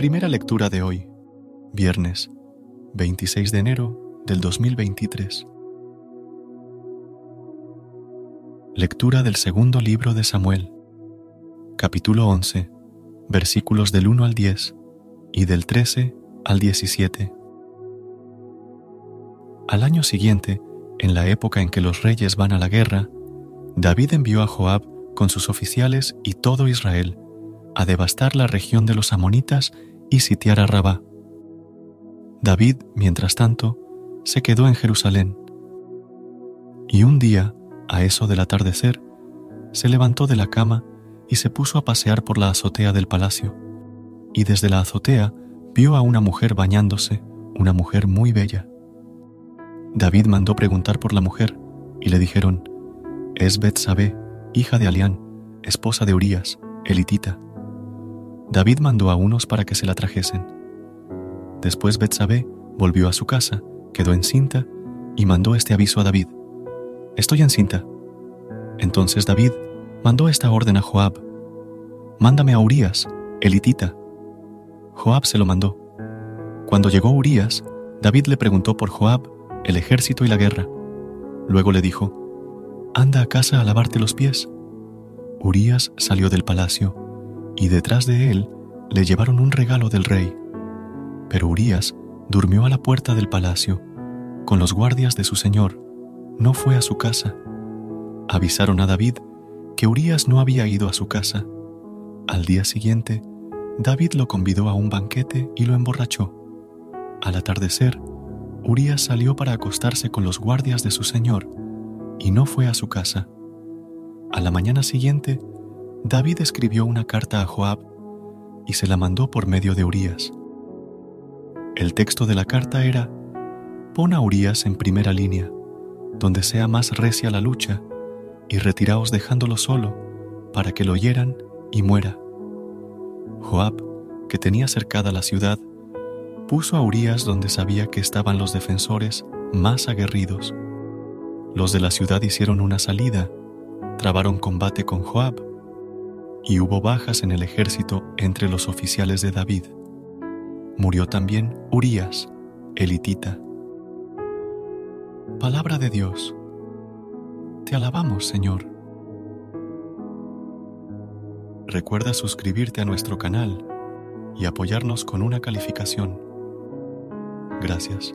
Primera lectura de hoy, viernes 26 de enero del 2023. Lectura del segundo libro de Samuel, capítulo 11, versículos del 1 al 10 y del 13 al 17. Al año siguiente, en la época en que los reyes van a la guerra, David envió a Joab con sus oficiales y todo Israel a devastar la región de los amonitas y sitiar a Rabá. David, mientras tanto, se quedó en Jerusalén. Y un día, a eso del atardecer, se levantó de la cama y se puso a pasear por la azotea del palacio. Y desde la azotea vio a una mujer bañándose, una mujer muy bella. David mandó preguntar por la mujer, y le dijeron, es Betsabé, hija de Alián, esposa de Urías, elitita. David mandó a unos para que se la trajesen. Después Betsabé volvió a su casa, quedó encinta y mandó este aviso a David: Estoy encinta. Entonces David mandó esta orden a Joab: Mándame a Urías, elitita. Joab se lo mandó. Cuando llegó Urías, David le preguntó por Joab, el ejército y la guerra. Luego le dijo: Anda a casa a lavarte los pies. Urías salió del palacio y detrás de él le llevaron un regalo del rey. Pero Urías durmió a la puerta del palacio, con los guardias de su señor, no fue a su casa. Avisaron a David que Urías no había ido a su casa. Al día siguiente, David lo convidó a un banquete y lo emborrachó. Al atardecer, Urías salió para acostarse con los guardias de su señor y no fue a su casa. A la mañana siguiente, David escribió una carta a Joab y se la mandó por medio de Urías. El texto de la carta era, pon a Urías en primera línea, donde sea más recia la lucha, y retiraos dejándolo solo, para que lo hieran y muera. Joab, que tenía cercada la ciudad, puso a Urías donde sabía que estaban los defensores más aguerridos. Los de la ciudad hicieron una salida, trabaron combate con Joab, y hubo bajas en el ejército entre los oficiales de David. Murió también Urías, elitita. Palabra de Dios. Te alabamos, Señor. Recuerda suscribirte a nuestro canal y apoyarnos con una calificación. Gracias.